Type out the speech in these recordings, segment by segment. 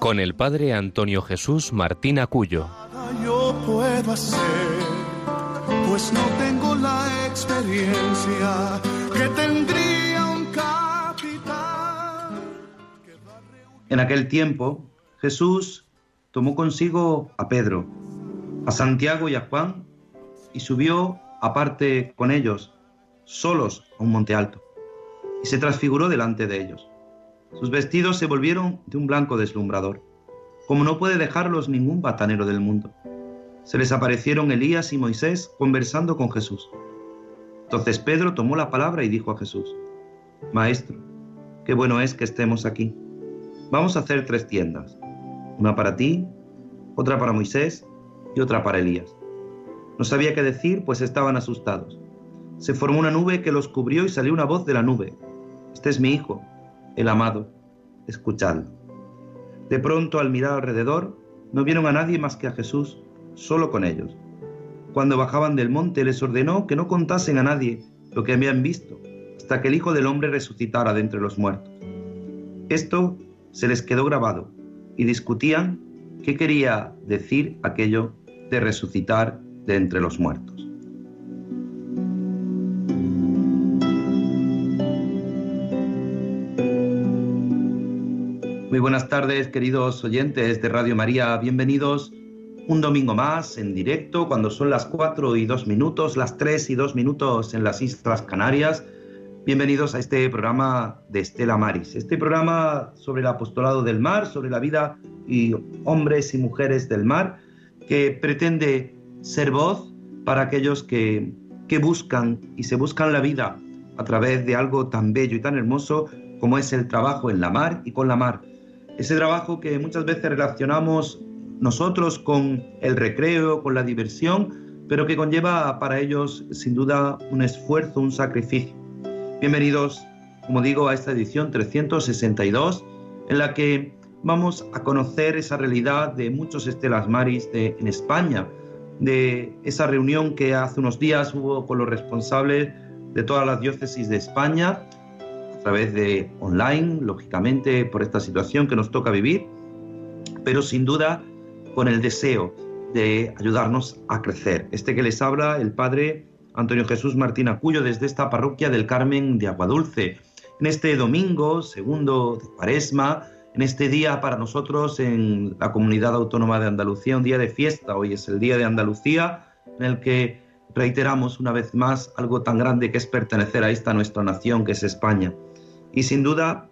con el padre Antonio Jesús Martín Acuyo. Yo puedo hacer, pues no tengo la experiencia que tendría un capitán. En aquel tiempo, Jesús tomó consigo a Pedro, a Santiago y a Juan y subió aparte con ellos, solos a un monte alto, y se transfiguró delante de ellos. Sus vestidos se volvieron de un blanco deslumbrador, como no puede dejarlos ningún batanero del mundo. Se les aparecieron Elías y Moisés conversando con Jesús. Entonces Pedro tomó la palabra y dijo a Jesús, Maestro, qué bueno es que estemos aquí. Vamos a hacer tres tiendas, una para ti, otra para Moisés y otra para Elías. No sabía qué decir, pues estaban asustados. Se formó una nube que los cubrió y salió una voz de la nube. Este es mi hijo, el amado, escuchadlo. De pronto, al mirar alrededor, no vieron a nadie más que a Jesús, solo con ellos. Cuando bajaban del monte les ordenó que no contasen a nadie lo que habían visto, hasta que el Hijo del Hombre resucitara de entre los muertos. Esto se les quedó grabado y discutían qué quería decir aquello de resucitar de entre los muertos. Muy buenas tardes, queridos oyentes de Radio María. Bienvenidos un domingo más en directo, cuando son las 4 y 2 minutos, las 3 y 2 minutos en las Islas Canarias. Bienvenidos a este programa de Estela Maris, este programa sobre el apostolado del mar, sobre la vida y hombres y mujeres del mar, que pretende ser voz para aquellos que, que buscan y se buscan la vida a través de algo tan bello y tan hermoso como es el trabajo en la mar y con la mar. Ese trabajo que muchas veces relacionamos nosotros con el recreo, con la diversión, pero que conlleva para ellos sin duda un esfuerzo, un sacrificio. Bienvenidos, como digo, a esta edición 362 en la que vamos a conocer esa realidad de muchos estelas maris en España, de esa reunión que hace unos días hubo con los responsables de todas las diócesis de España, a través de online, lógicamente, por esta situación que nos toca vivir, pero sin duda con el deseo de ayudarnos a crecer. Este que les habla, el Padre Antonio Jesús Martín Acuyo, desde esta parroquia del Carmen de Aguadulce. En este domingo, segundo de Cuaresma, en este día para nosotros en la comunidad autónoma de Andalucía, un día de fiesta. Hoy es el Día de Andalucía, en el que reiteramos una vez más algo tan grande que es pertenecer a esta nuestra nación que es España. Y sin duda,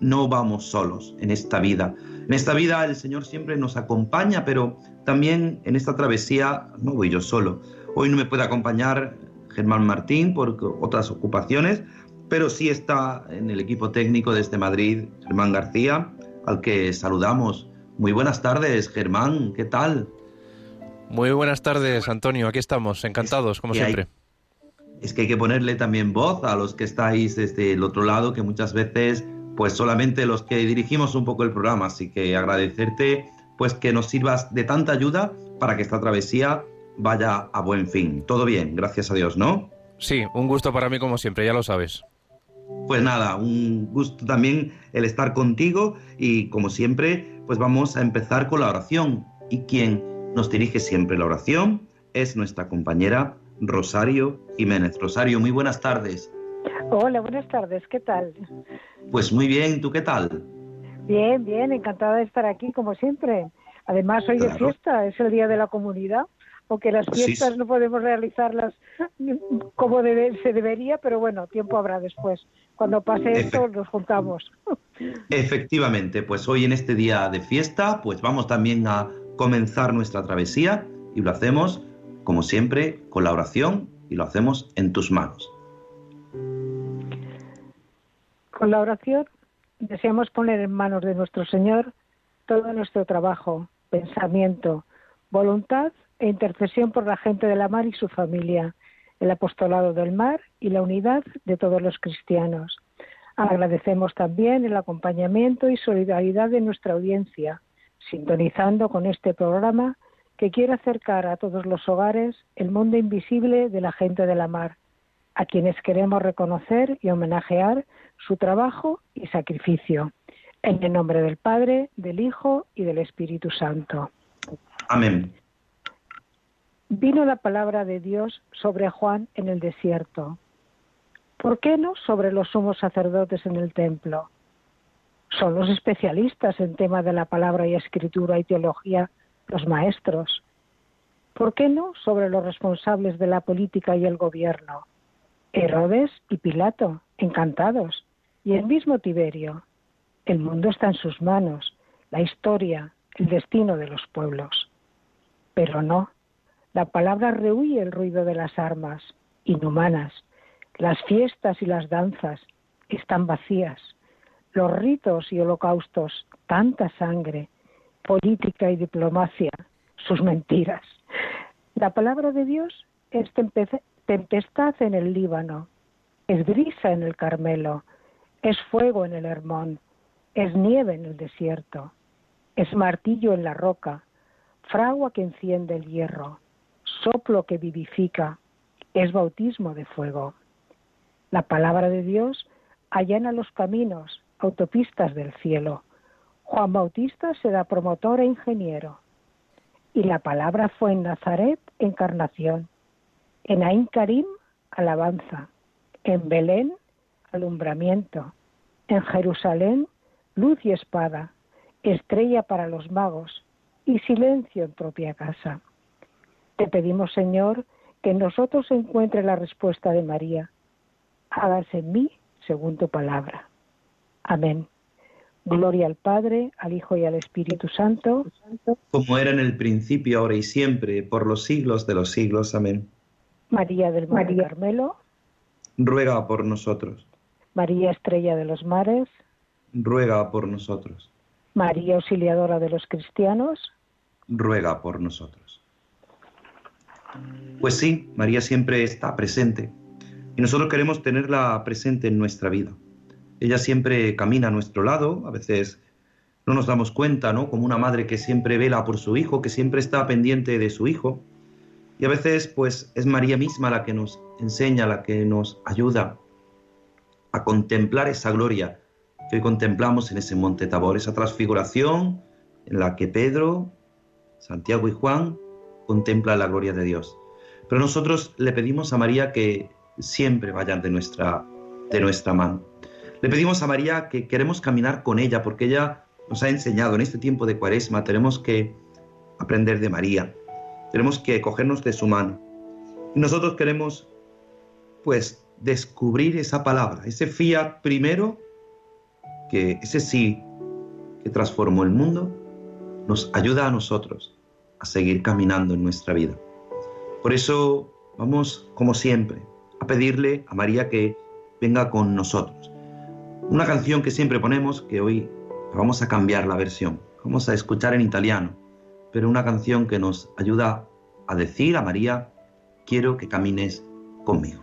no vamos solos en esta vida. En esta vida el Señor siempre nos acompaña, pero también en esta travesía no voy yo solo. Hoy no me puede acompañar Germán Martín por otras ocupaciones, pero sí está en el equipo técnico desde Madrid Germán García, al que saludamos. Muy buenas tardes, Germán, ¿qué tal? Muy buenas tardes, Antonio, aquí estamos, encantados, como siempre. es que hay que ponerle también voz a los que estáis desde el otro lado, que muchas veces, pues solamente los que dirigimos un poco el programa, así que agradecerte, pues que nos sirvas de tanta ayuda para que esta travesía vaya a buen fin. Todo bien, gracias a Dios, ¿no? Sí, un gusto para mí como siempre, ya lo sabes. Pues nada, un gusto también el estar contigo y como siempre, pues vamos a empezar con la oración. Y quien nos dirige siempre la oración es nuestra compañera Rosario Jiménez. Rosario, muy buenas tardes. Hola, buenas tardes, ¿qué tal? Pues muy bien, ¿tú qué tal? Bien, bien, encantada de estar aquí como siempre. Además, hoy es fiesta, es el Día de la Comunidad, aunque las fiestas no podemos realizarlas como se debería, pero bueno, tiempo habrá después. Cuando pase esto, nos juntamos. Efectivamente, pues hoy en este día de fiesta, pues vamos también a comenzar nuestra travesía y lo hacemos, como siempre, con la oración y lo hacemos en tus manos. Con la oración deseamos poner en manos de nuestro Señor todo nuestro trabajo, pensamiento, voluntad e intercesión por la gente de la mar y su familia, el apostolado del mar y la unidad de todos los cristianos. Agradecemos también el acompañamiento y solidaridad de nuestra audiencia, sintonizando con este programa que quiere acercar a todos los hogares el mundo invisible de la gente de la mar, a quienes queremos reconocer y homenajear su trabajo y sacrificio. En el nombre del Padre, del Hijo y del Espíritu Santo. Amén. Vino la palabra de Dios sobre Juan en el desierto. ¿Por qué no sobre los sumos sacerdotes en el templo? Son los especialistas en tema de la palabra y escritura y teología, los maestros. ¿Por qué no sobre los responsables de la política y el gobierno? Herodes y Pilato, encantados, y el mismo Tiberio. El mundo está en sus manos, la historia, el destino de los pueblos. Pero no, la palabra rehuye el ruido de las armas, inhumanas. Las fiestas y las danzas están vacías. Los ritos y holocaustos, tanta sangre, política y diplomacia, sus mentiras. La palabra de Dios es tempestad en el Líbano, es brisa en el Carmelo, es fuego en el Hermón, es nieve en el desierto, es martillo en la roca, fragua que enciende el hierro, soplo que vivifica, es bautismo de fuego. La palabra de Dios allana los caminos, autopistas del cielo. Juan Bautista será promotor e ingeniero. Y la palabra fue en Nazaret encarnación, en Ain Karim alabanza, en Belén alumbramiento, en Jerusalén luz y espada, estrella para los magos y silencio en propia casa. Te pedimos, Señor, que en nosotros encuentre la respuesta de María. Hágase en mí según tu palabra. Amén. Gloria al Padre, al Hijo y al Espíritu Santo. Como era en el principio, ahora y siempre, por los siglos de los siglos. Amén. María del Mar Carmelo. Ruega por nosotros. María Estrella de los Mares. Ruega por nosotros. María Auxiliadora de los Cristianos. Ruega por nosotros. Pues sí, María siempre está presente y nosotros queremos tenerla presente en nuestra vida. Ella siempre camina a nuestro lado, a veces no nos damos cuenta, ¿no? Como una madre que siempre vela por su hijo, que siempre está pendiente de su hijo. Y a veces, pues, es María misma la que nos enseña, la que nos ayuda a contemplar esa gloria que hoy contemplamos en ese monte Tabor, esa transfiguración en la que Pedro, Santiago y Juan contemplan la gloria de Dios. Pero nosotros le pedimos a María que siempre vayan de nuestra, de nuestra mano. Le pedimos a María que queremos caminar con ella porque ella nos ha enseñado en este tiempo de cuaresma, tenemos que aprender de María, tenemos que cogernos de su mano. Y nosotros queremos, pues, descubrir esa palabra, ese fiat primero, que ese sí que transformó el mundo, nos ayuda a nosotros a seguir caminando en nuestra vida. Por eso vamos, como siempre, a pedirle a María que venga con nosotros. Una canción que siempre ponemos, que hoy vamos a cambiar la versión, vamos a escuchar en italiano, pero una canción que nos ayuda a decir a María, quiero que camines conmigo.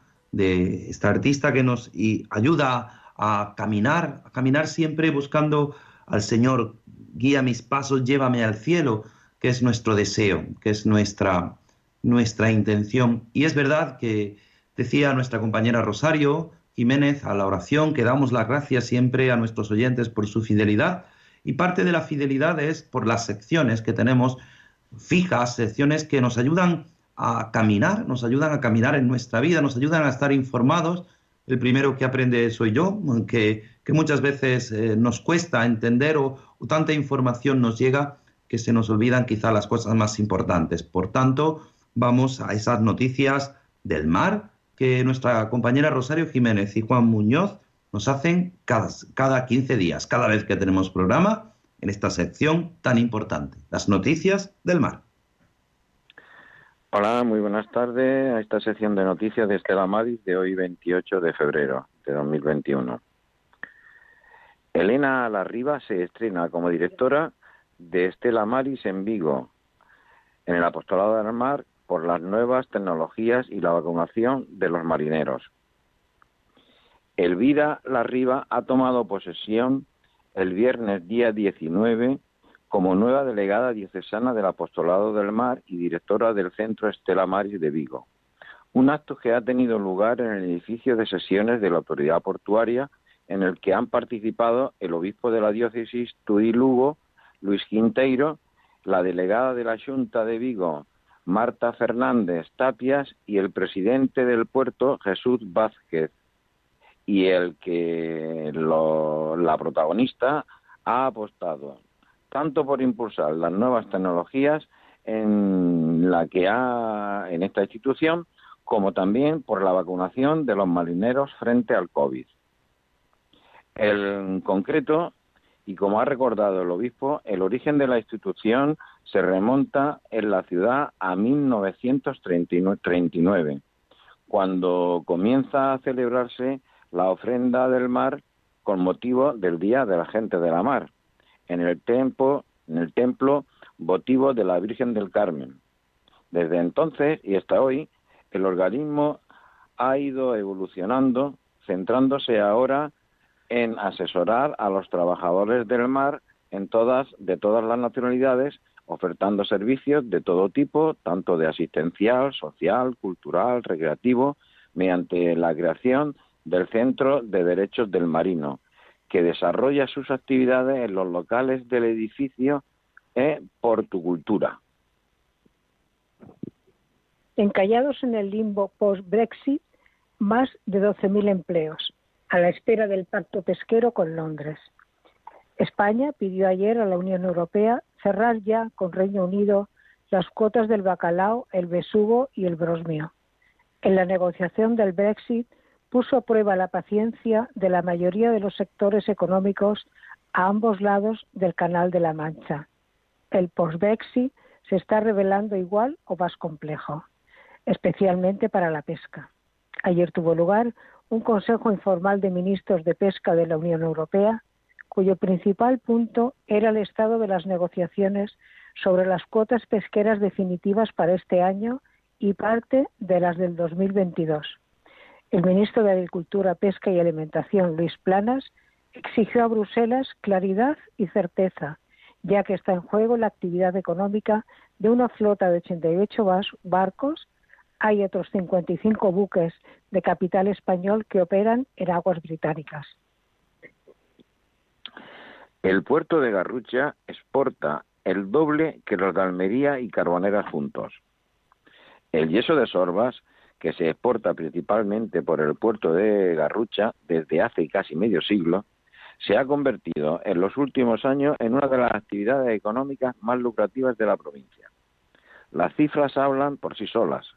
de esta artista que nos ayuda a caminar, a caminar siempre buscando al Señor, guía mis pasos, llévame al cielo, que es nuestro deseo, que es nuestra, nuestra intención. Y es verdad que decía nuestra compañera Rosario Jiménez a la oración que damos las gracias siempre a nuestros oyentes por su fidelidad y parte de la fidelidad es por las secciones que tenemos fijas, secciones que nos ayudan a caminar, nos ayudan a caminar en nuestra vida, nos ayudan a estar informados. El primero que aprende soy yo, que, que muchas veces eh, nos cuesta entender o, tanta información nos llega que se nos olvidan quizá las cosas más importantes. Por tanto, vamos a esas noticias del mar que nuestra compañera Rosario Jiménez y Juan Muñoz nos hacen cada, cada 15 días, cada vez que tenemos programa en esta sección tan importante, las noticias del mar. Hola, muy buenas tardes a esta sección de noticias de Estela Maris de hoy 28 de febrero de 2021. Elena Larriba se estrena como directora de Estela Maris en Vigo, en el Apostolado del Mar, por las nuevas tecnologías y la vacunación de los marineros. Elvira Larriba ha tomado posesión el viernes día 19 como nueva delegada diocesana del Apostolado del Mar y directora del Centro Estela Maris de Vigo. Un acto que ha tenido lugar en el edificio de sesiones de la Autoridad Portuaria, en el que han participado el obispo de la diócesis Tudí Lugo, Luis Quinteiro, la delegada de la Junta de Vigo, Marta Fernández Tapias, y el presidente del puerto, Jesús Vázquez y el que la protagonista ha apostado tanto por impulsar las nuevas tecnologías en la que ha en esta institución como también por la vacunación de los marineros frente al COVID. En concreto, y como ha recordado el obispo, el origen de la institución se remonta en la ciudad a 1939, cuando comienza a celebrarse la ofrenda del mar con motivo del Día de la Gente de la Mar, en el templo, en el templo votivo de la Virgen del Carmen. Desde entonces y hasta hoy, el organismo ha ido evolucionando, centrándose ahora en asesorar a los trabajadores del mar en todas, de todas las nacionalidades, ofertando servicios de todo tipo, tanto de asistencial, social, cultural, recreativo, mediante la creación del Centro de Derechos del Marino, que desarrolla sus actividades en los locales del edificio e Portucultura. Encallados en el limbo post-Brexit, más de 12.000 empleos, a la espera del pacto pesquero con Londres. España pidió ayer a la Unión Europea cerrar ya con Reino Unido las cuotas del bacalao, el besugo y el brosmio. En la negociación del Brexit puso a prueba la paciencia de la mayoría de los sectores económicos a ambos lados del Canal de la Mancha. El post se está revelando igual o más complejo, especialmente para la pesca. Ayer tuvo lugar un Consejo Informal de Ministros de Pesca de la Unión Europea, cuyo principal punto era el estado de las negociaciones sobre las cuotas pesqueras definitivas para este año y parte de las del 2022. El ministro de Agricultura, Pesca y Alimentación, Luis Planas, exigió a Bruselas claridad y certeza, ya que está en juego la actividad económica de una flota de 88 barcos. Hay otros 55 buques de capital español que operan en aguas británicas. El puerto de Garrucha exporta el doble que los de Almería y Carboneras juntos. El yeso de Sorbas, que se exporta principalmente por el puerto de Garrucha desde hace casi medio siglo, se ha convertido en los últimos años en una de las actividades económicas más lucrativas de la provincia. Las cifras hablan por sí solas.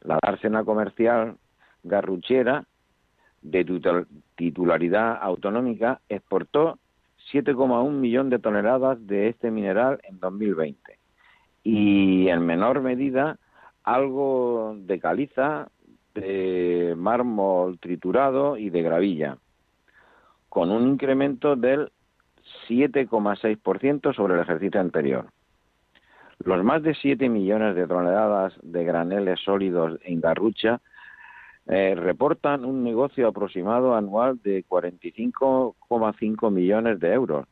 La dársena comercial garruchera de titularidad autonómica exportó 7,1 millón de toneladas de este mineral en 2020 y en menor medida algo de caliza, de mármol triturado y de gravilla, con un incremento del 7,6% sobre el ejercicio anterior. Los más de 7 millones de toneladas de graneles sólidos en Garrucha eh, reportan un negocio aproximado anual de 45,5 millones de euros,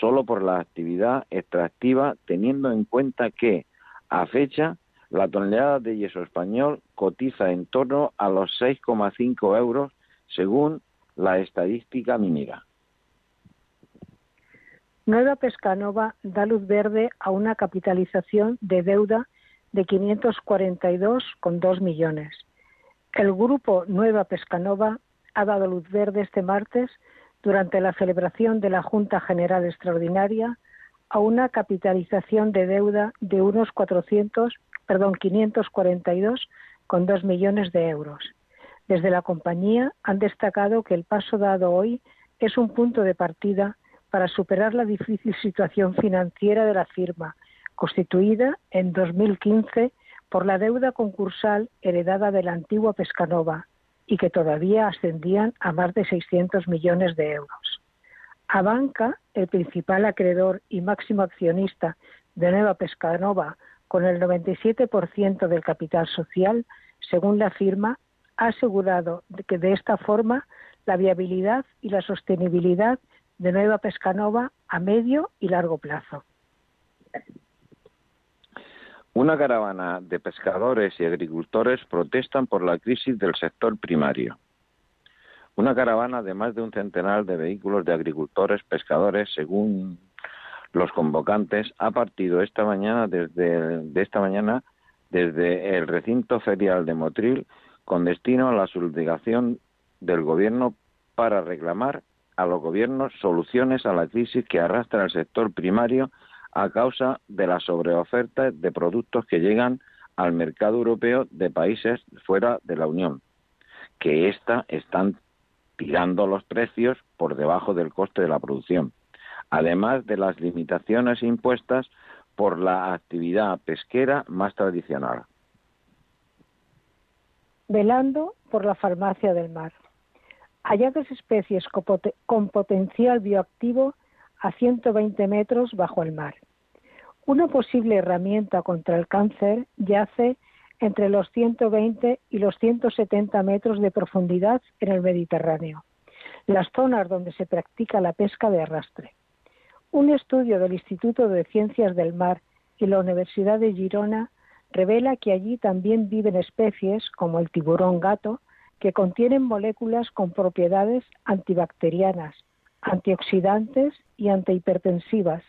solo por la actividad extractiva, teniendo en cuenta que, a fecha, la tonelada de yeso español cotiza en torno a los 6,5 euros, según la estadística minera. Nueva Pescanova da luz verde a una capitalización de deuda de 542,2 millones el grupo Nueva Pescanova ha dado luz verde este martes durante la celebración de la Junta General Extraordinaria a una capitalización de deuda de unos 400, perdón, 542 con 2 millones de euros. Desde la compañía han destacado que el paso dado hoy es un punto de partida para superar la difícil situación financiera de la firma, constituida en 2015 por la deuda concursal heredada de la antigua Pescanova y que todavía ascendían a más de 600 millones de euros. Abanca, el principal acreedor y máximo accionista de Nueva Pescanova, con el 97% del capital social, según la firma, ha asegurado que de esta forma la viabilidad y la sostenibilidad de Nueva Pescanova a medio y largo plazo. Una caravana de pescadores y agricultores protestan por la crisis del sector primario. Una caravana de más de un centenar de vehículos de agricultores, pescadores, según los convocantes, ha partido esta mañana desde de esta mañana desde el recinto ferial de Motril con destino a la subdelegación del gobierno para reclamar a los gobiernos soluciones a la crisis que arrastra el sector primario a causa de la sobreoferta de productos que llegan al mercado europeo de países fuera de la Unión, que ésta están tirando los precios por debajo del coste de la producción, además de las limitaciones impuestas por la actividad pesquera más tradicional. Velando por la farmacia del mar. Halladas especies con potencial bioactivo a 120 metros bajo el mar. Una posible herramienta contra el cáncer yace entre los 120 y los 170 metros de profundidad en el Mediterráneo, las zonas donde se practica la pesca de arrastre. Un estudio del Instituto de Ciencias del Mar y la Universidad de Girona revela que allí también viven especies como el tiburón gato que contienen moléculas con propiedades antibacterianas, antioxidantes y antihipertensivas,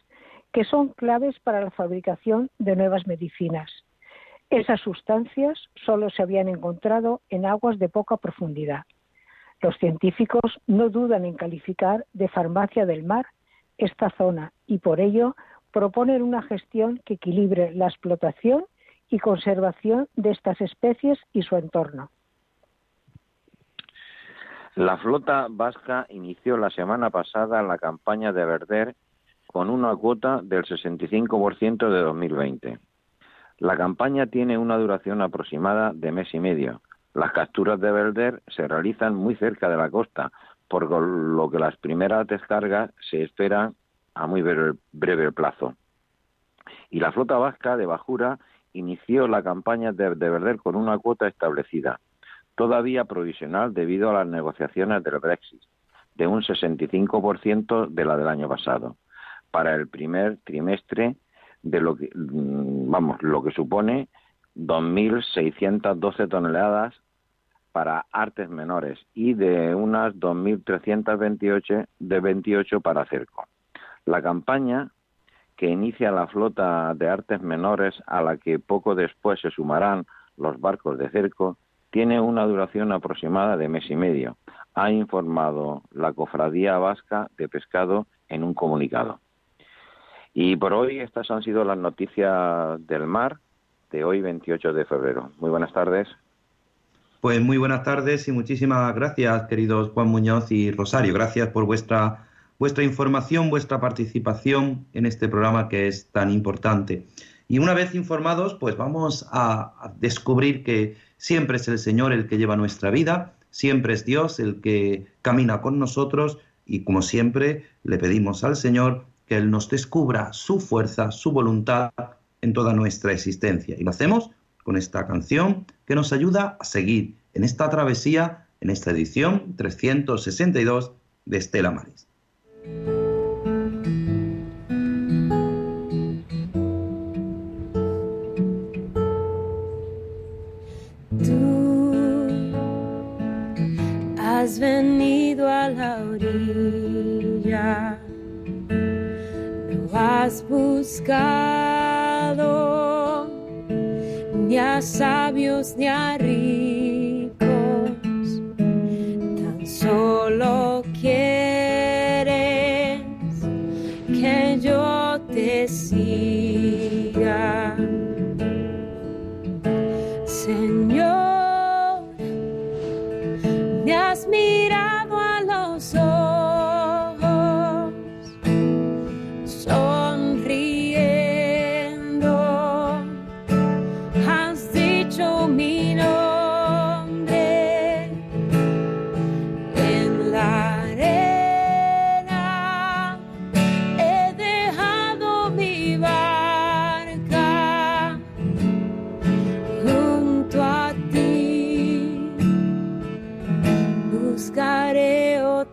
que son claves para la fabricación de nuevas medicinas. Esas sustancias solo se habían encontrado en aguas de poca profundidad. Los científicos no dudan en calificar de farmacia del mar esta zona y por ello proponen una gestión que equilibre la explotación y conservación de estas especies y su entorno. La flota vasca inició la semana pasada la campaña de verder con una cuota del 65% de 2020. La campaña tiene una duración aproximada de mes y medio. Las capturas de Belder se realizan muy cerca de la costa, por lo que las primeras descargas se esperan a muy breve, plazo. Y la flota vasca de Bajura inició la campaña de, de con una cuota establecida, todavía provisional debido a las negociaciones del Brexit, de un 65% de la del año pasado, para el primer trimestre de lo que, mm, vamos, lo que supone 2.612 toneladas para artes menores y de unas 2.328 de 28 para cerco. La campaña que inicia la flota de artes menores a la que poco después se sumarán los barcos de cerco tiene una duración aproximada de mes y medio, ha informado la Cofradía Vasca de Pescado en un comunicado. Y por hoy estas han sido las noticias del mar de hoy 28 de febrero. Muy buenas tardes. Pues muy buenas tardes y muchísimas gracias, queridos Juan Muñoz y Rosario. Gracias por vuestra, vuestra información, vuestra participación en este programa que es tan importante. Y una vez informados, pues vamos a, descubrir que siempre es el Señor el que lleva nuestra vida, siempre es Dios el que camina con nosotros y como siempre le pedimos al Señor que Él nos descubra su fuerza, su voluntad en toda nuestra existencia. Y lo hacemos con esta canción que nos ayuda a seguir en esta travesía, en esta edición 362 de Estela Maris. Tú has venido a la orilla, lo has buscado ni a sabios ni a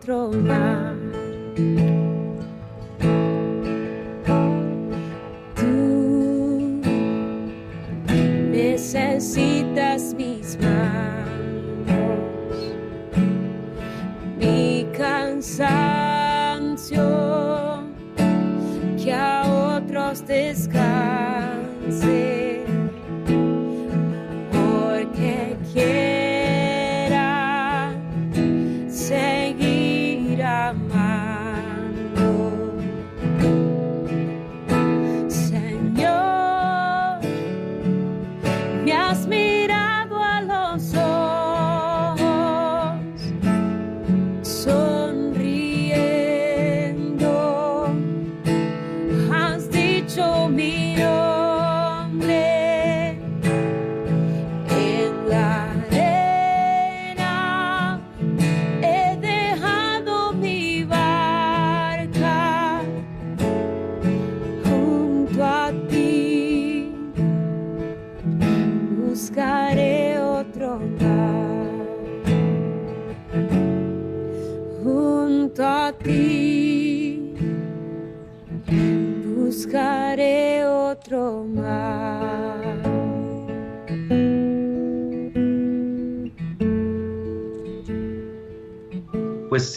Pues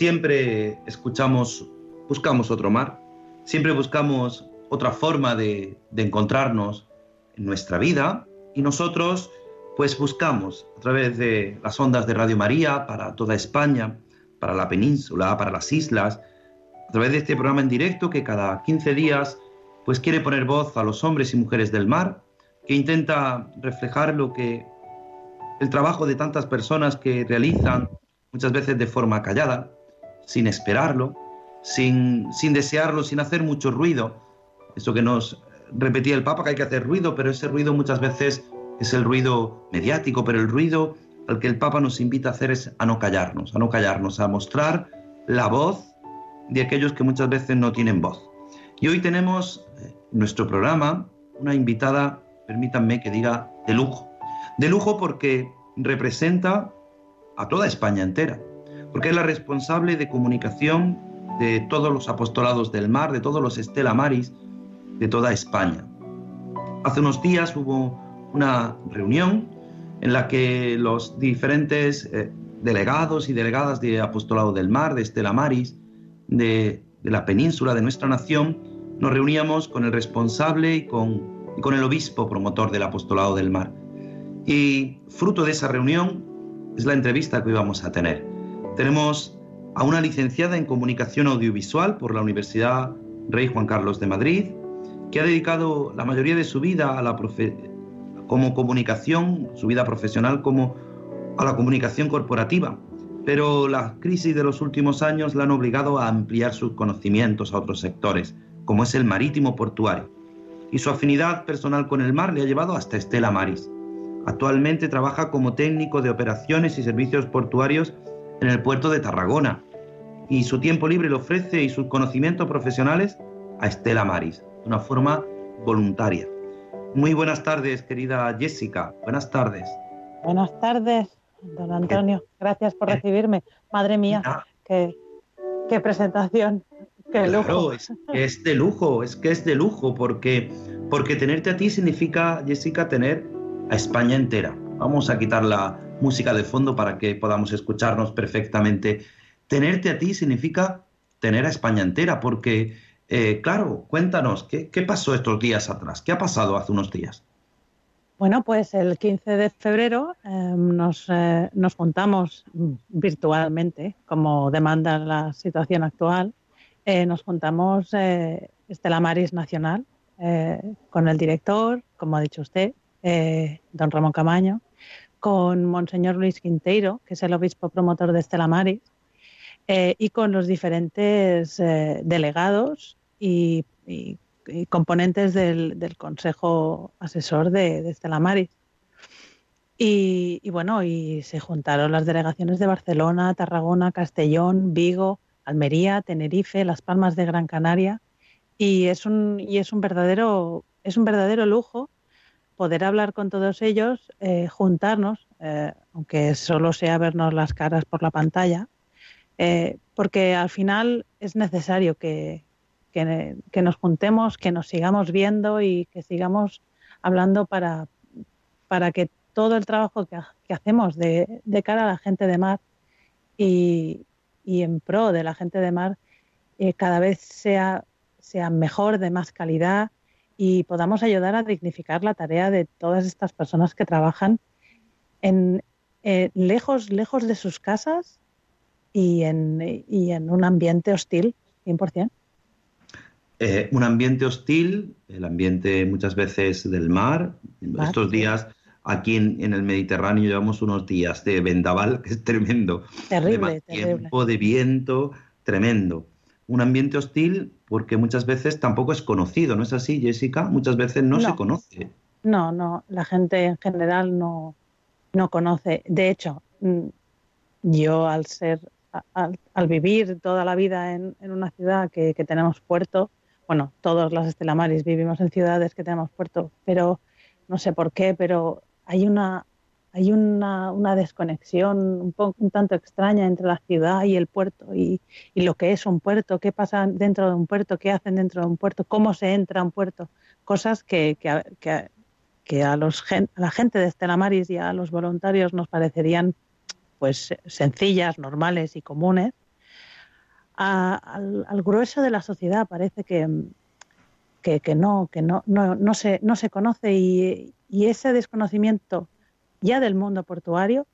siempre escuchamos, buscamos otro mar, siempre buscamos otra forma de, encontrarnos en nuestra vida y nosotros pues buscamos a través de las ondas de Radio María para toda España, para la península, para las islas, a través de este programa en directo que cada 15 días pues quiere poner voz a los hombres y mujeres del mar, que intenta reflejar lo que el trabajo de tantas personas que realizan muchas veces de forma callada, sin esperarlo, sin, sin desearlo, sin hacer mucho ruido, eso que nos repetía el Papa que hay que hacer ruido, pero ese ruido muchas veces es el ruido mediático, pero el ruido al que el Papa nos invita a hacer es a no callarnos, a no callarnos, a mostrar la voz de aquellos que muchas veces no tienen voz. Y hoy tenemos en nuestro programa una invitada, permítanme que diga, de lujo. De lujo porque representa a toda España entera, porque es la responsable de comunicación de todos los apostolados del mar, de todos los Estela Maris, de toda España. Hace unos días hubo una reunión en la que los diferentes eh, delegados y delegadas de Apostolado del Mar, de Estela Maris, de, la península, de nuestra nación, nos reuníamos con el responsable y con, y con el obispo promotor del Apostolado del Mar. Y fruto de esa reunión es la entrevista que hoy vamos a tener. Tenemos a una licenciada en comunicación audiovisual por la Universidad Rey Juan Carlos de Madrid, que ha dedicado la mayoría de su vida a la como comunicación, su vida profesional como a la comunicación corporativa. Pero la crisis de los últimos años la han obligado a ampliar sus conocimientos a otros sectores, como es el marítimo portuario. Y su afinidad personal con el mar le ha llevado hasta Estela Maris. Actualmente trabaja como técnico de operaciones y servicios portuarios en el puerto de Tarragona. Y su tiempo libre le ofrece y sus conocimientos profesionales a Estela Maris, de una forma voluntaria. Muy buenas tardes, querida Jessica. Buenas tardes. Buenas tardes, don Antonio. Gracias por recibirme. Madre mía, qué, presentación. Qué lujo. Es, es, de lujo, es que es de lujo, porque, porque tenerte a ti significa, Jessica, tener a España entera. Vamos a quitar la música de fondo para que podamos escucharnos perfectamente. Tenerte a ti significa tener a España entera, porque eh, claro, cuéntanos, ¿qué, pasó estos días atrás? ¿Qué ha pasado hace unos días? Bueno, pues el 15 de febrero em, eh, nos, juntamos virtualmente, como demanda la situación actual. Eh, nos juntamos Estela Maris Nacional con el director, como ha dicho usted, don Ramón Camaño, con Monseñor Luis Quinteiro, que es el obispo promotor de Estela Maris, y con los diferentes delegados y, componentes del, Consejo Asesor de, de Estela Maris. Y, bueno, y se juntaron las delegaciones de Barcelona, Tarragona, Castellón, Vigo, Almería, Tenerife, Las Palmas de Gran Canaria. Y es un, y es un, verdadero, es un verdadero lujo poder hablar con todos ellos, eh, juntarnos, eh, aunque solo sea vernos las caras por la pantalla, eh, porque al final es necesario que, que, nos juntemos, que nos sigamos viendo y que sigamos hablando para, para que todo el trabajo que, hacemos de, cara a la gente de mar y, en pro de la gente de mar cada vez sea, sea mejor, de más calidad y podamos ayudar a dignificar la tarea de todas estas personas que trabajan en, eh, lejos, lejos de sus casas y en, y en un ambiente hostil, 100%. Eh, un ambiente hostil, el ambiente muchas veces del mar. Estos días aquí en, el Mediterráneo llevamos unos días de vendaval que es tremendo. Terrible, de tiempo, de viento, tremendo. Un ambiente hostil porque muchas veces tampoco es conocido, ¿no es así, Jessica? Muchas veces no, se conoce. No, no, la gente en general no, no conoce. De hecho, mm, yo al ser, al, vivir toda la vida en, una ciudad que, que tenemos puerto, bueno, todos las estelamaris vivimos en ciudades que tenemos puerto, pero no sé por qué, pero hay una hay una, desconexión un, poco, un tanto extraña entre la ciudad y el puerto y, lo que es un puerto, qué pasa dentro de un puerto, qué hacen dentro de un puerto, cómo se entra a un puerto, cosas que, que, a, los, a la gente de Estelamaris y a los voluntarios nos parecerían pues sencillas, normales y comunes, al, grueso de la sociedad parece que, que, no, que no, no, no, se, no se conoce y, ese desconocimiento ya del mundo portuario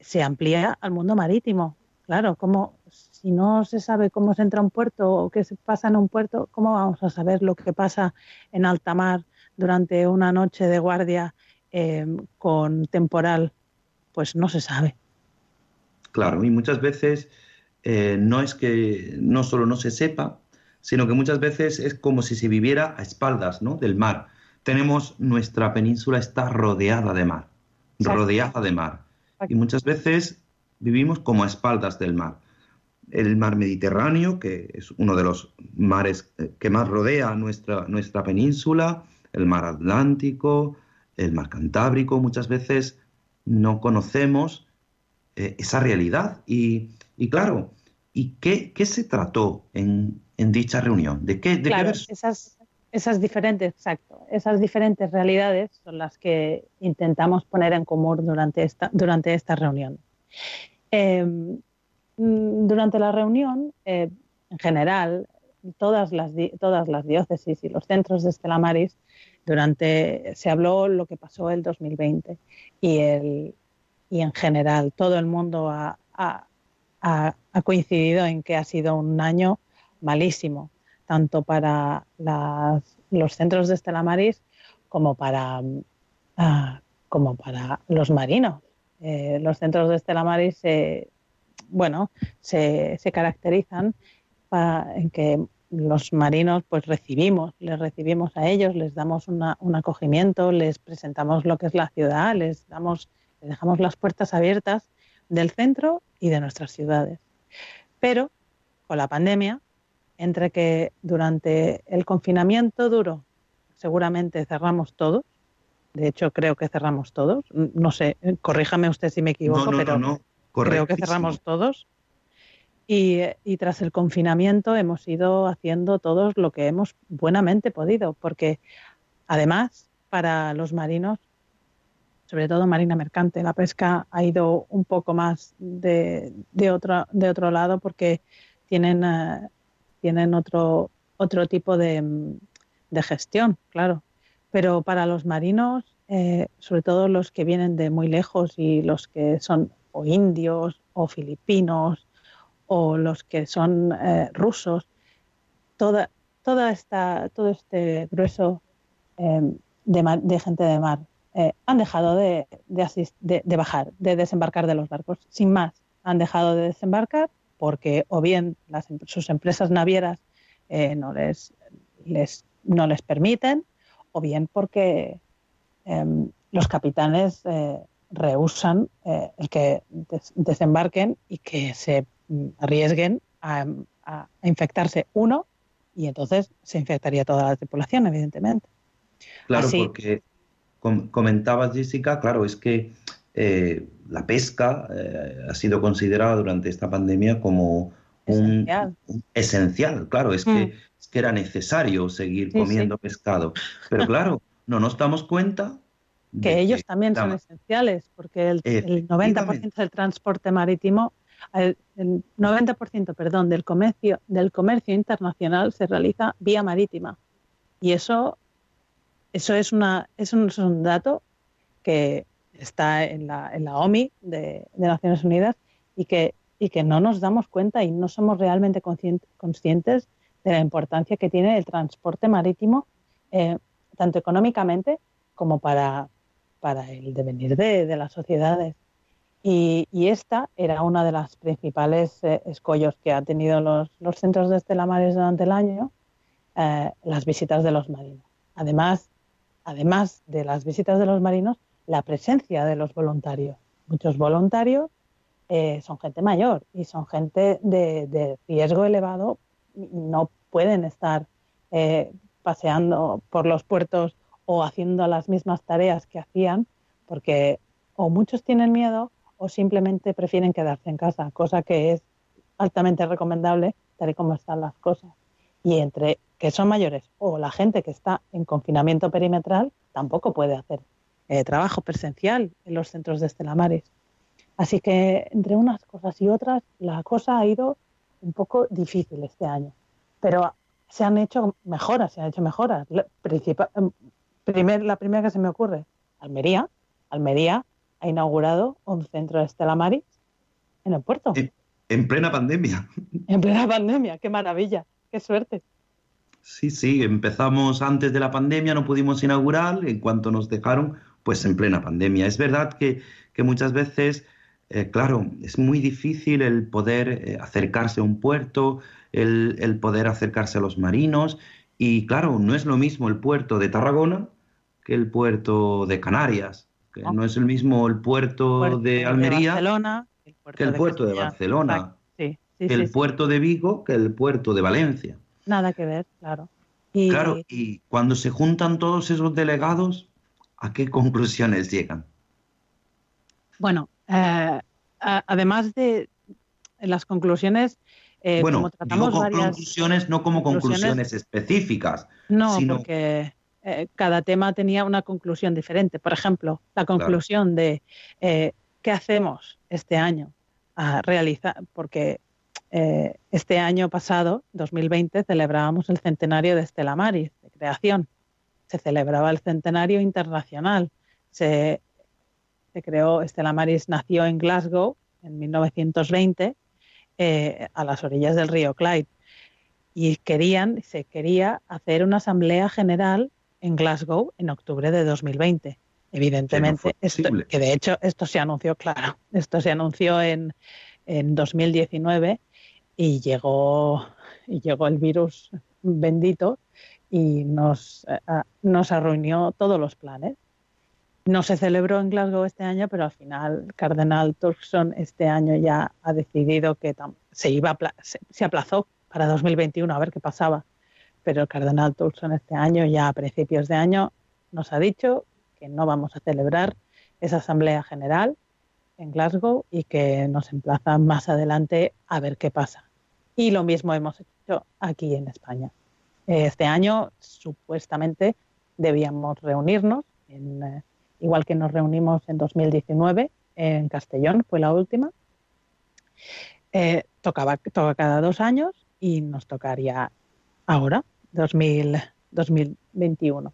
se amplía al mundo marítimo. Claro, como si no se sabe cómo se entra a un puerto o qué se pasa en un puerto, ¿cómo vamos a saber lo que pasa en alta mar durante una noche de guardia em, con temporal? Pues no se sabe. Claro, y muchas veces eh, no es que no solo no se sepa, sino que muchas veces es como si se viviera a espaldas ¿no? del mar. Tenemos nuestra península está rodeada de mar, rodeada de mar. Y muchas veces vivimos como a espaldas del mar. El mar Mediterráneo, que es uno de los mares eh, que más rodea nuestra, nuestra península, el mar Atlántico, el mar Cantábrico, muchas veces no conocemos eh, esa realidad. Y, claro, ¿y qué, qué, se trató en, en dicha reunión? ¿De qué? De claro, esas, esas diferentes, exacto, esas diferentes realidades son las que intentamos poner en común durante esta, durante esta reunión. Em, durante la reunión, eh, en general, todas las, todas las diócesis y los centros de Estela Maris, durante, se habló lo que pasó el 2020 y, el, y en general todo el mundo ha, coincidido en que ha sido un año malísimo, tanto para los centros de Estela Maris como para, ah, como para los marinos. Eh, los centros de Estela Maris se, bueno, se, caracterizan en que los marinos pues recibimos, les recibimos a ellos, les damos un acogimiento, les presentamos lo que es la ciudad, les damos, les dejamos las puertas abiertas del centro y de nuestras ciudades. Pero con la pandemia, entre que durante el confinamiento duro seguramente cerramos todos, de hecho creo que cerramos todos, no sé, corríjame usted si me equivoco, pero creo que cerramos todos. Y, tras el confinamiento hemos ido haciendo todos lo que hemos buenamente podido, porque además para los marinos, sobre todo marina mercante, la pesca ha ido un poco más de, de, otro, de otro lado porque tienen, eh, tienen otro, otro tipo de, de, gestión, claro. Pero para los marinos, eh, sobre todo los que vienen de muy lejos y los que son o indios o filipinos o los que son eh, rusos, toda, toda esta, todo este grueso em, de, gente de mar eh, han dejado de, de, bajar, de desembarcar de los barcos. Sin más, han dejado de desembarcar porque o bien las, em, sus empresas navieras eh, no, les, les, no les permiten, o bien porque em, los capitanes rehusan el que desembarquen y que se arriesguen a, infectarse uno y entonces se infectaría toda la tripulación, evidentemente. Claro, porque comentabas, Jessica, claro, es que eh, la pesca eh, ha sido considerada durante esta pandemia como un esencial, claro, es, que, mm. es que era necesario seguir comiendo pescado. Pero claro, no nos damos cuenta que ellos también son esenciales, porque el, el 90% del transporte marítimo el 90% perdón, del, comercio, del comercio internacional se realiza vía marítima. Y eso, eso, es, una, es un dato que está en la, OMI de, Naciones Unidas y que, no nos damos cuenta y no somos realmente conscientes de la importancia que tiene el transporte marítimo, eh, tanto económicamente como para, el devenir de, de las sociedades. Y, esta era una de las principales eh, escollos que han tenido los, centros de estelamares durante el año, eh, las visitas de los marinos. Además, además de las visitas de los marinos, la presencia de los voluntarios. Muchos voluntarios eh, son gente mayor y son gente de, riesgo elevado, no pueden estar paseando por los puertos o haciendo las mismas tareas que hacían, porque o muchos tienen miedo o simplemente prefieren quedarse en casa, cosa que es altamente recomendable tal y como están las cosas. Y entre que son mayores o la gente que está en confinamiento perimetral tampoco puede hacer eh, trabajo presencial en los centros de Estelamares. Así que entre unas cosas y otras la cosa ha ido un poco difícil este año. Pero se han hecho mejoras, se han hecho mejoras. La, em, primer, la primera que se me ocurre, Almería. Almería ha inaugurado un centro de Estela Maris en el puerto. En, plena pandemia. En plena pandemia, qué maravilla, qué suerte. Sí, sí, empezamos antes de la pandemia, no pudimos inaugurar, en cuanto nos dejaron, pues en plena pandemia. Es verdad que, muchas veces eh, claro, es muy difícil el poder eh, acercarse a un puerto, el, poder acercarse a los marinos, y claro, no es lo mismo el puerto de Tarragona que el puerto de Canarias, que no, es el mismo el puerto, de Almería que el puerto de Barcelona, que el puerto de Vigo que el puerto de Valencia. Nada que ver, claro. Y... Claro, y cuando se juntan todos esos delegados, ¿a qué conclusiones llegan? Bueno, eh, además de las conclusiones, eh, bueno, como tratamos conclusiones no como conclusiones, específicas. No, porque eh, cada tema tenía una conclusión diferente. Por ejemplo, la conclusión de qué hacemos este año a realizar, porque este año pasado, 2020, celebrábamos el centenario de Estela Maris, de creación. Se celebraba el centenario internacional. Se se creó, Estela Maris nació en Glasgow en 1920, eh, a las orillas del río Clyde. Y querían, se quería hacer una asamblea general en Glasgow en octubre de 2020. Evidentemente, que de hecho esto se anunció, claro, esto se anunció en, en 2019 y llegó, y llegó el virus bendito y nos, eh, nos arruinó todos los planes. No se celebró en Glasgow este año, pero al final Cardenal Turkson este año ya ha decidido que se iba se, aplazó para 2021 a ver qué pasaba. Pero el Cardenal Turkson este año, ya a principios de año, nos ha dicho que no vamos a celebrar esa asamblea general en Glasgow y que nos emplaza más adelante a ver qué pasa. Y lo mismo hemos hecho aquí en España. Este año supuestamente debíamos reunirnos eh, igual que nos reunimos en 2019 en Castellón, fue la última. Eh, tocaba, toca cada dos años y nos tocaría ahora, 2021.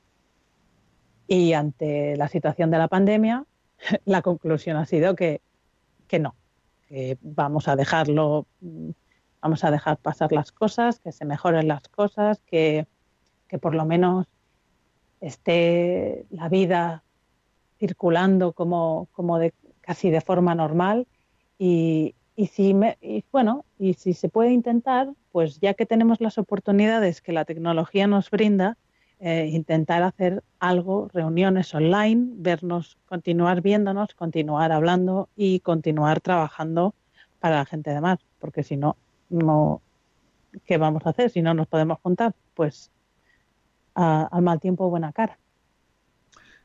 Y ante la situación de la pandemia, la conclusión ha sido que, que no, que vamos a dejarlo, vamos a dejar pasar las cosas, que se mejoren las cosas, que, que por lo menos esté la vida circulando como, como de, casi de forma normal. Y, y si me, y bueno, y si se puede intentar, pues ya que tenemos las oportunidades que la tecnología nos brinda, eh, intentar hacer algo, reuniones online, vernos, continuar viéndonos, continuar hablando y continuar trabajando para la gente de más, porque si no, no, ¿qué vamos a hacer si no nos podemos juntar? Pues al mal tiempo buena cara.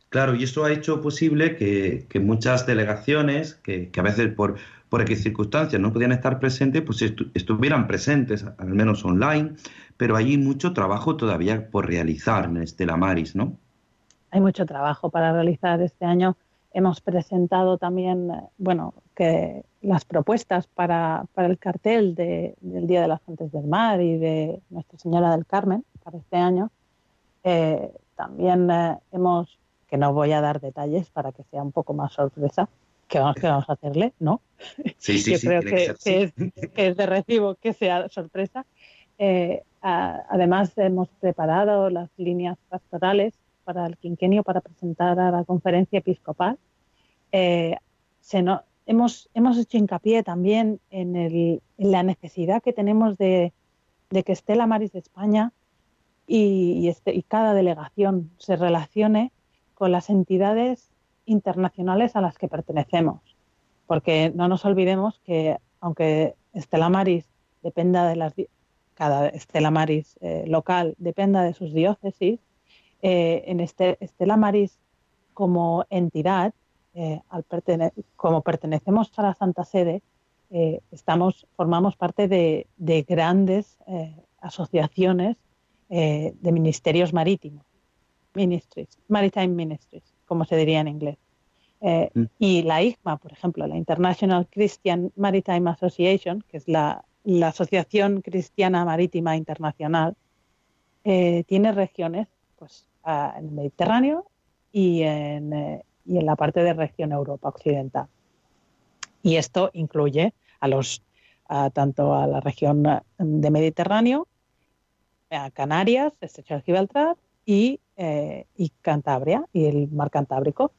Claro, y eso ha hecho posible que, muchas delegaciones, que, a veces por, por X circunstancias no podían estar presentes, pues estuvieran presentes, al menos online, pero hay mucho trabajo todavía por realizar en Estela Maris, ¿no? Hay mucho trabajo para realizar este año. Hemos presentado también, eh, bueno, que las propuestas para, el cartel del Día de las Fuentes del Mar y de Nuestra Señora del Carmen para este año. Eh, también eh, hemos que no voy a dar detalles para que sea un poco más sorpresa. ¿Qué vamos, vamos a hacerle? ¿No? Sí, sí, Yo sí, creo que, es, de recibo que sea sorpresa. Eh, además, hemos preparado las líneas pastorales para el quinquenio para presentar a la conferencia episcopal. Eh, hemos, hecho hincapié también en, la necesidad que tenemos de, que Estela Maris de España y cada delegación se relacione con las entidades internacionales a las que pertenecemos. Porque no nos olvidemos que aunque Estela Maris dependa de las cada Estela Maris eh, local dependa de sus diócesis, eh, en este Estela Maris como entidad, eh, al como pertenecemos a la Santa Sede, estamos, formamos parte de, de grandes asociaciones de ministerios marítimos. Ministries, Maritime Ministries, como se diría en inglés. Eh, mm. Y la IGMA, por ejemplo, la International Christian Maritime Association, que es la, Asociación Cristiana Marítima Internacional, eh, tiene regiones pues, en el Mediterráneo y en, eh, y en la parte de región Europa Occidental. Y esto incluye a los tanto a la región de Mediterráneo, a Canarias, Estrecho de Gibraltar y eh, y Cantabria y el mar Cantábrico.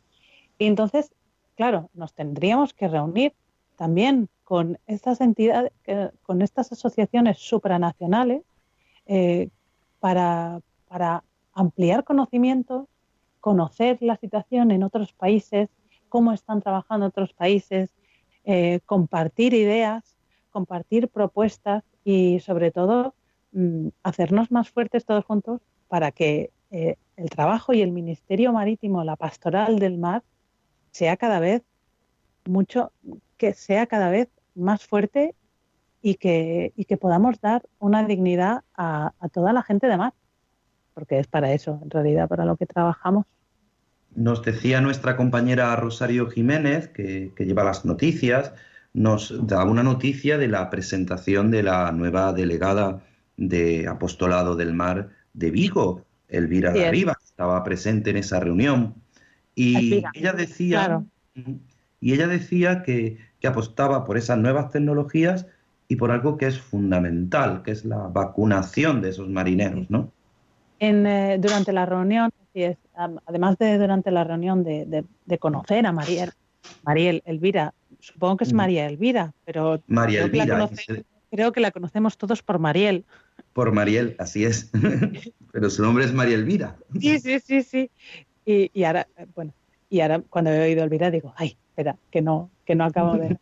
Y entonces, claro, nos tendríamos que reunir también con estas entidades, con estas asociaciones supranacionales eh, para, para ampliar conocimientos, conocer la situación en otros países, cómo están trabajando otros países, eh, compartir ideas, compartir propuestas y sobre todo mm, hacernos más fuertes todos juntos para que eh, el trabajo y el Ministerio Marítimo, la pastoral del mar, sea cada vez mucho, que sea cada vez más fuerte y que, y que podamos dar una dignidad a, toda la gente de mar, porque es para eso, en realidad, para lo que trabajamos. Nos decía nuestra compañera Rosario Jiménez, que, que lleva las noticias, nos da una noticia de la presentación de la nueva delegada de Apostolado del Mar de Vigo, Elvira de Arriba, estaba presente en esa reunión. Y ella decía, y ella decía que, apostaba por esas nuevas tecnologías y por algo que es fundamental, que es la vacunación de esos marineros, ¿no? En, eh, durante la reunión, además de durante la reunión de, conocer a Mariel, Mariel Elvira, supongo que es María Elvira, pero María Elvira, creo que la conocemos todos por Mariel. Por Mariel, así es. Pero su nombre es María Elvira. Sí, sí, sí, sí. Y, ahora, bueno, y ahora cuando he oído Elvira digo, ay, espera, que no, que no acabo de.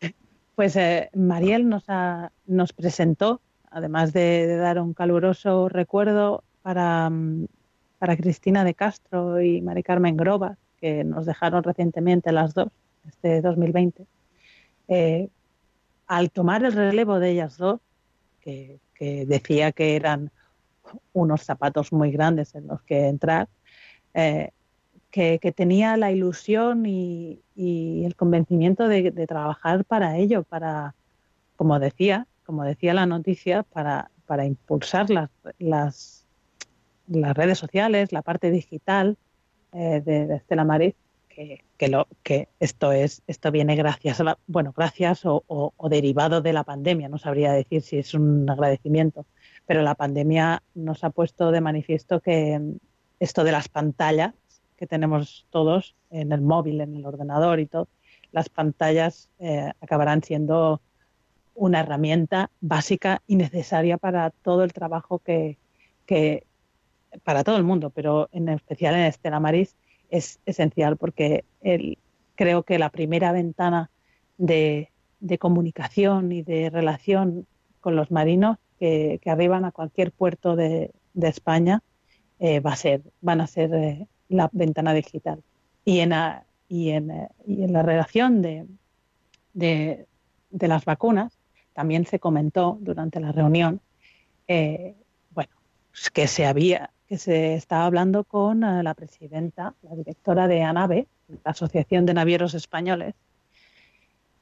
Pues eh, Mariel nos, ha, nos presentó, además de, dar un caluroso recuerdo para, para Cristina de Castro y Mari Carmen Groba, que nos dejaron recientemente las dos, este 2020. Eh, al tomar el relevo de ellas dos, que, decía que eran unos zapatos muy grandes en los que entrar, eh, que, tenía la ilusión y, el convencimiento de, trabajar para ello, para, como decía, como decía la noticia, para, para impulsar las, las, las, redes sociales, la parte digital eh, de, Estela Maris que, lo, que esto es esto viene gracias a la, bueno gracias o, derivado de la pandemia no sabría decir si es un agradecimiento pero la pandemia nos ha puesto de manifiesto que esto de las pantallas que tenemos todos en el móvil en el ordenador y todo las pantallas eh, acabarán siendo una herramienta básica y necesaria para todo el trabajo que para todo el mundo, pero en especial en Estela Maris, es esencial porque creo que la primera ventana de, comunicación y de relación con los marinos que, arriban a cualquier puerto de, España eh, va a ser, van a ser eh, la ventana digital. Y en, y en, eh, y en la relación de, de, las vacunas también se comentó durante la reunión bueno, que se había que se estaba hablando con eh, la presidenta, la directora de ANAVE, la Asociación de Navieros Españoles,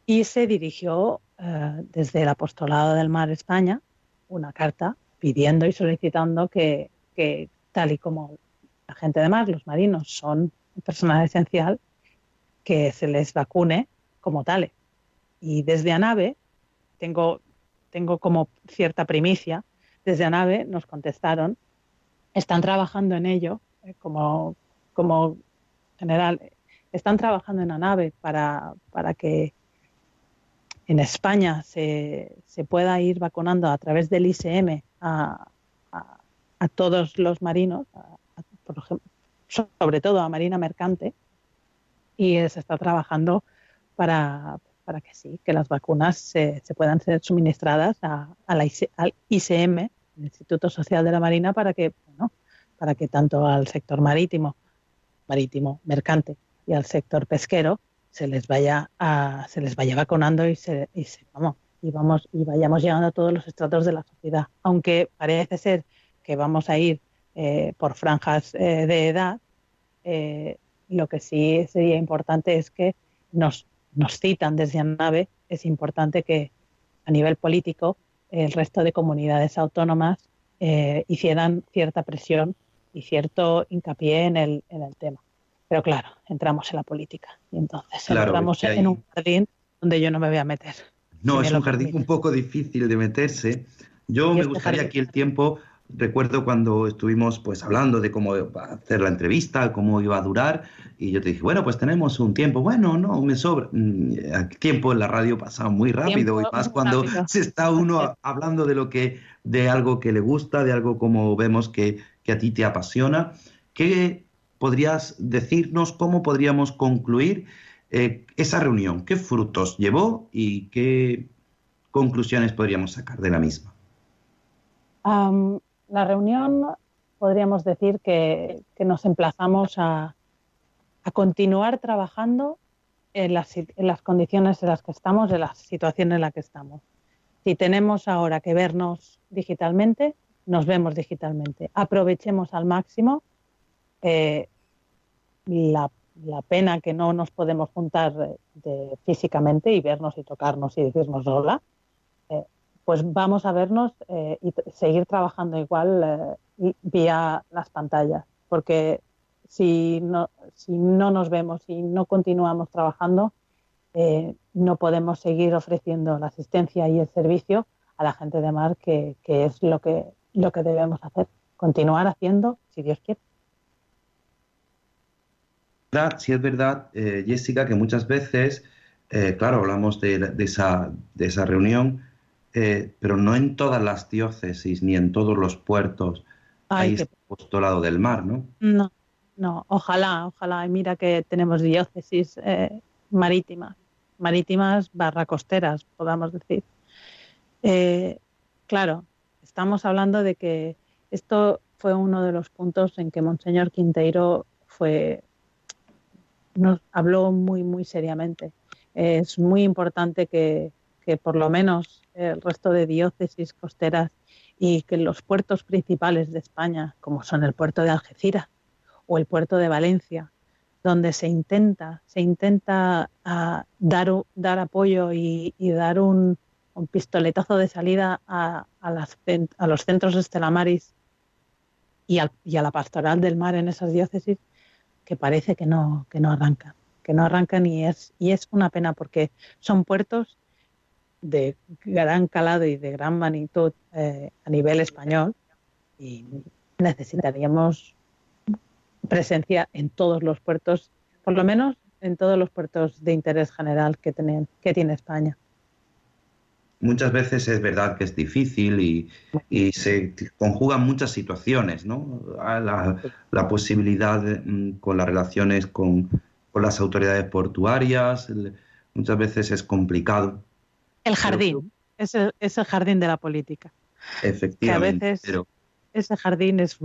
y se dirigió eh, desde el Apostolado del Mar España una carta pidiendo y solicitando que, tal y como la gente de mar, los marinos, son personal esencial, que se les vacune como tales. Y desde ANAVE, tengo, tengo como cierta primicia, desde ANAVE nos contestaron están trabajando en ello, eh, como, como general, están trabajando en la nave para, para que en España se, se, pueda ir vacunando a través del ICM a, a, todos los marinos, sobre todo a Marina Mercante, y se está trabajando para, para que sí, que las vacunas se, se puedan ser suministradas a, la al ICM Instituto Social de la Marina para que, bueno, para que tanto al sector marítimo, marítimo, mercante y al sector pesquero se les vaya a, se les vaya vacunando y se, y y vamos y vayamos llegando a todos los estratos de la sociedad. Aunque parece ser que vamos a ir eh, por franjas eh, de edad, eh, lo que sí sería importante es que nos, nos citan desde ANAVE, es importante que a nivel político el resto de comunidades autónomas eh, hicieran cierta presión y cierto hincapié en el, en el tema. Pero claro, entramos en la política y entonces entramos en un jardín donde yo no me voy a meter. No, es un jardín un poco difícil de meterse. Yo me este gustaría aquí el tiempo recuerdo cuando estuvimos pues hablando de cómo hacer la entrevista, cómo iba a durar, y yo te dije, bueno, pues tenemos un tiempo, bueno, no, me sobra. Mm, el tiempo en la radio pasa muy rápido, y más cuando se está uno hablando de lo que, de algo que le gusta, de algo como vemos que, que a ti te apasiona. ¿Qué podrías decirnos, cómo podríamos concluir eh, esa reunión? ¿Qué frutos llevó y qué conclusiones podríamos sacar de la misma? La reunión podríamos decir que, nos emplazamos a, continuar trabajando en las, condiciones en las que estamos, en la situación en la que estamos. Si tenemos ahora que vernos digitalmente, nos vemos digitalmente. Aprovechemos al máximo eh, la, pena que no nos podemos juntar físicamente y vernos y tocarnos y decirnos hola, pues vamos a vernos eh, y seguir trabajando igual eh, vía las pantallas, porque si no, si no nos vemos y no continuamos trabajando, eh, no podemos seguir ofreciendo la asistencia y el servicio a la gente de mar, que, es lo que, lo que debemos hacer, continuar haciendo, si Dios quiere. Sí es verdad, Jessica, que muchas veces, claro, hablamos de, esa, de esa reunión, eh, pero no en todas las diócesis ni en todos los puertos hay este apostolado del mar, ¿no? No, no, ojalá, ojalá. Y mira que tenemos diócesis eh, marítimas, marítimas barra costeras, podamos decir. Eh, claro, estamos hablando de que esto fue uno de los puntos en que Monseñor Quinteiro fue nos habló muy muy seriamente. Es muy importante que, que por lo menos el resto de diócesis costeras y que los puertos principales de España, como son el puerto de Algeciras o el puerto de Valencia, donde se intenta, se intenta ah, dar, dar apoyo y, dar un, pistoletazo de salida a, los centros de Estelamaris y, y, a la pastoral del mar en esas diócesis, que parece que no, que no arrancan, que no arrancan y es, y es una pena porque son puertos de gran calado y de gran magnitud eh, a nivel español y necesitaríamos presencia en todos los puertos, por lo menos en todos los puertos de interés general que, que tiene España. Muchas veces es verdad que es difícil y, se conjugan muchas situaciones, ¿no? La, posibilidad mm, con las relaciones con las autoridades portuarias, muchas veces es complicado el jardín, es, el, jardín de la política. Efectivamente. Que a veces ese jardín es,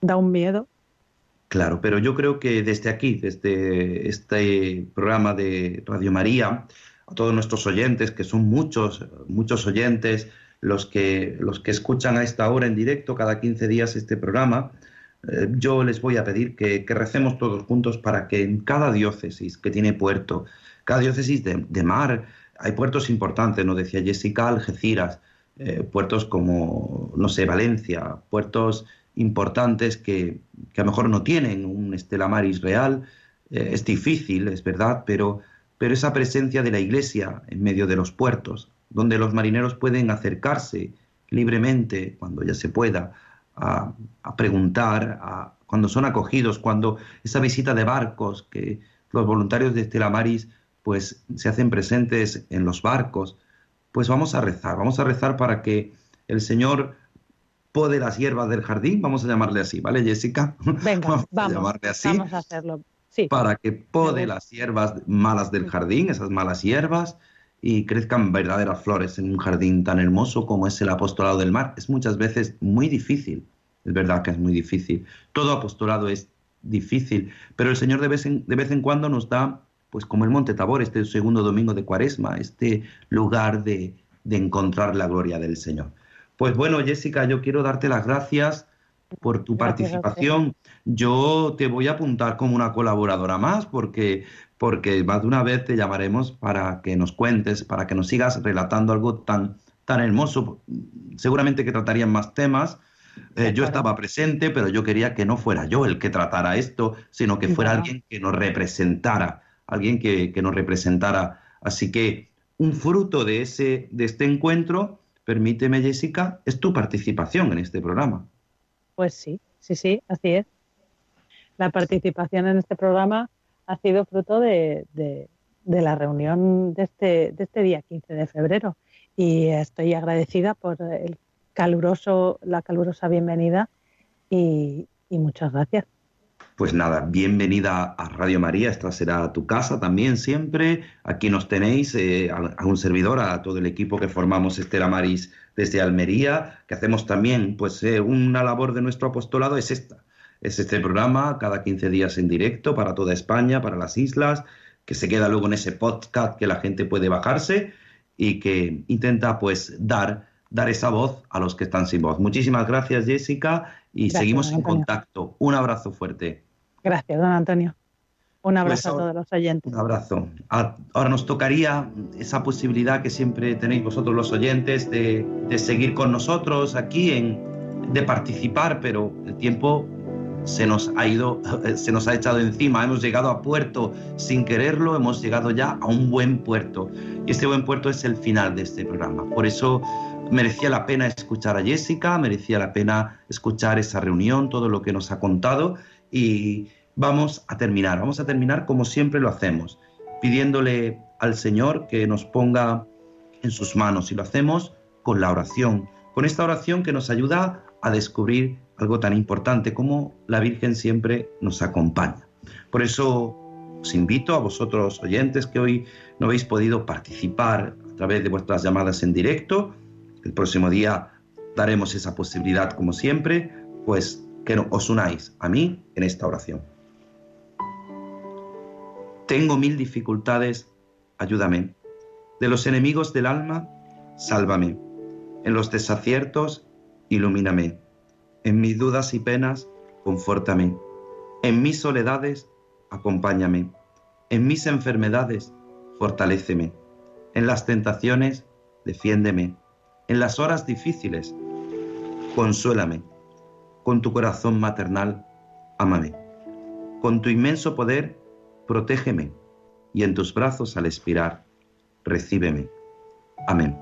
da un miedo. Claro, pero yo creo que desde aquí, desde este programa de Radio María, a todos nuestros oyentes, que son muchos, muchos oyentes, los que, los que escuchan a esta hora en directo cada 15 días este programa, eh, yo les voy a pedir que, recemos todos juntos para que en cada diócesis que tiene puerto, cada diócesis de mar, hay puertos importantes, nos decía Jessica, Algeciras, eh, puertos como, no sé, Valencia, puertos importantes que, a lo mejor no tienen un Estela Maris real. Eh, es difícil, es verdad, pero, pero esa presencia de la Iglesia en medio de los puertos, donde los marineros pueden acercarse libremente, cuando ya se pueda, a, preguntar, a, cuando son acogidos, cuando esa visita de barcos que los voluntarios de Estela Maris pues se hacen presentes en los barcos, pues vamos a rezar, vamos a rezar para que el Señor pode las hierbas del jardín, vamos a llamarle así, ¿vale, Jessica? Venga, vamos, a llamarle así. Vamos a hacerlo. Sí. Para que pode las hierbas malas del jardín, esas malas hierbas, y crezcan verdaderas flores en un jardín tan hermoso como es el apostolado del mar. Es muchas veces muy difícil, es verdad que es muy difícil. Todo apostolado es difícil, pero el Señor de vez en, de vez en cuando nos da pues como el Monte Tabor, este segundo domingo de Cuaresma, este lugar de, encontrar la gloria del Señor. Pues bueno, Jessica, yo quiero darte las gracias por tu participación. Yo te voy a apuntar como una colaboradora más porque, porque más de una vez te llamaremos para que nos cuentes, para que nos sigas relatando algo tan, tan hermoso. Seguramente que tratarían más temas. Eh, yo estaba presente, pero yo quería que no fuera yo el que tratara esto, sino que fuera alguien que nos representara alguien que, nos representara. Así que un fruto de, ese, de este encuentro permíteme Jessica, es tu participación en este programa. Pues sí, sí, sí, así es. La participación en este programa ha sido fruto de, la reunión de este, de este día 15 de febrero y estoy agradecida por el caluroso, la calurosa bienvenida y muchas gracias. Pues nada, bienvenida a Radio María, esta será tu casa también siempre. Aquí nos tenéis eh, a, un servidor, a todo el equipo que formamos Estela Maris desde Almería, que hacemos también pues eh, una labor de nuestro apostolado, es esta. Es este programa cada 15 días en directo para toda España, para las islas, que se queda luego en ese podcast que la gente puede bajarse y que intenta pues dar, dar esa voz a los que están sin voz. Muchísimas gracias Jessica y seguimos en contacto. Un abrazo fuerte. Gracias, don Antonio. Un abrazo pues a todos los oyentes. Un abrazo. Ahora nos tocaría esa posibilidad que siempre tenéis vosotros los oyentes de, seguir con nosotros aquí, en, de participar, pero el tiempo se nos ha ido, se nos ha echado encima. Hemos llegado a puerto sin quererlo, hemos llegado ya a un buen puerto. Y este buen puerto es el final de este programa. Por eso merecía la pena escuchar a Jessica, merecía la pena escuchar esa reunión, todo lo que nos ha contado. Y, vamos a terminar. Vamos a terminar como siempre lo hacemos, pidiéndole al Señor que nos ponga en sus manos y lo hacemos con la oración, con esta oración que nos ayuda a descubrir algo tan importante como la Virgen siempre nos acompaña. Por eso os invito a vosotros oyentes que hoy no habéis podido participar a través de vuestras llamadas en directo. El próximo día daremos esa posibilidad como siempre, pues que os unáis a mí en esta oración. Tengo mil dificultades, ayúdame. De los enemigos del alma, sálvame. En los desaciertos, ilumíname. En mis dudas y penas, confórtame. En mis soledades, acompáñame. En mis enfermedades, fortaléceme. En las tentaciones, defiéndeme. En las horas difíciles, consuélame. Con tu corazón maternal, ámame. Con tu inmenso poder, protégeme, y en tus brazos al expirar, recíbeme. Amén.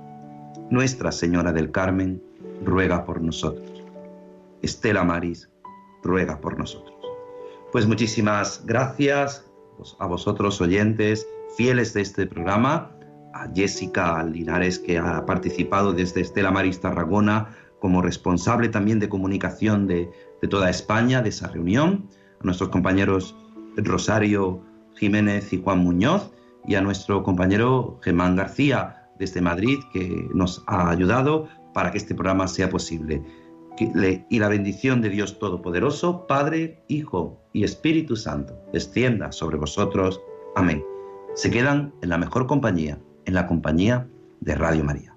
Nuestra Señora del Carmen, ruega por nosotros. Estela Maris, ruega por nosotros. Pues muchísimas gracias a vosotros oyentes, fieles de este programa, a Jessica Linares que ha participado desde Estela Maris Tarragona como responsable también de comunicación de, de toda España de esa reunión, a nuestros compañeros Rosario Jiménez y Juan Muñoz y a nuestro compañero Germán García desde Madrid que nos ha ayudado para que este programa sea posible. Y la bendición de Dios Todopoderoso, Padre, Hijo y Espíritu Santo, descienda sobre vosotros. Amén. Se quedan en la mejor compañía, en la compañía de Radio María.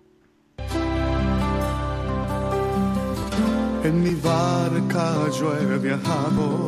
En mi barca yo he viajado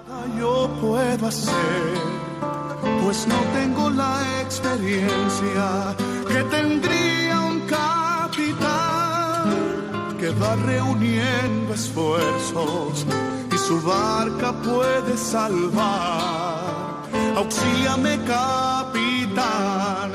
puedo hacer, pues no tengo la experiencia que tendría un capitán que va reuniendo esfuerzos y su barca puede salvar. Auxíliame, capitán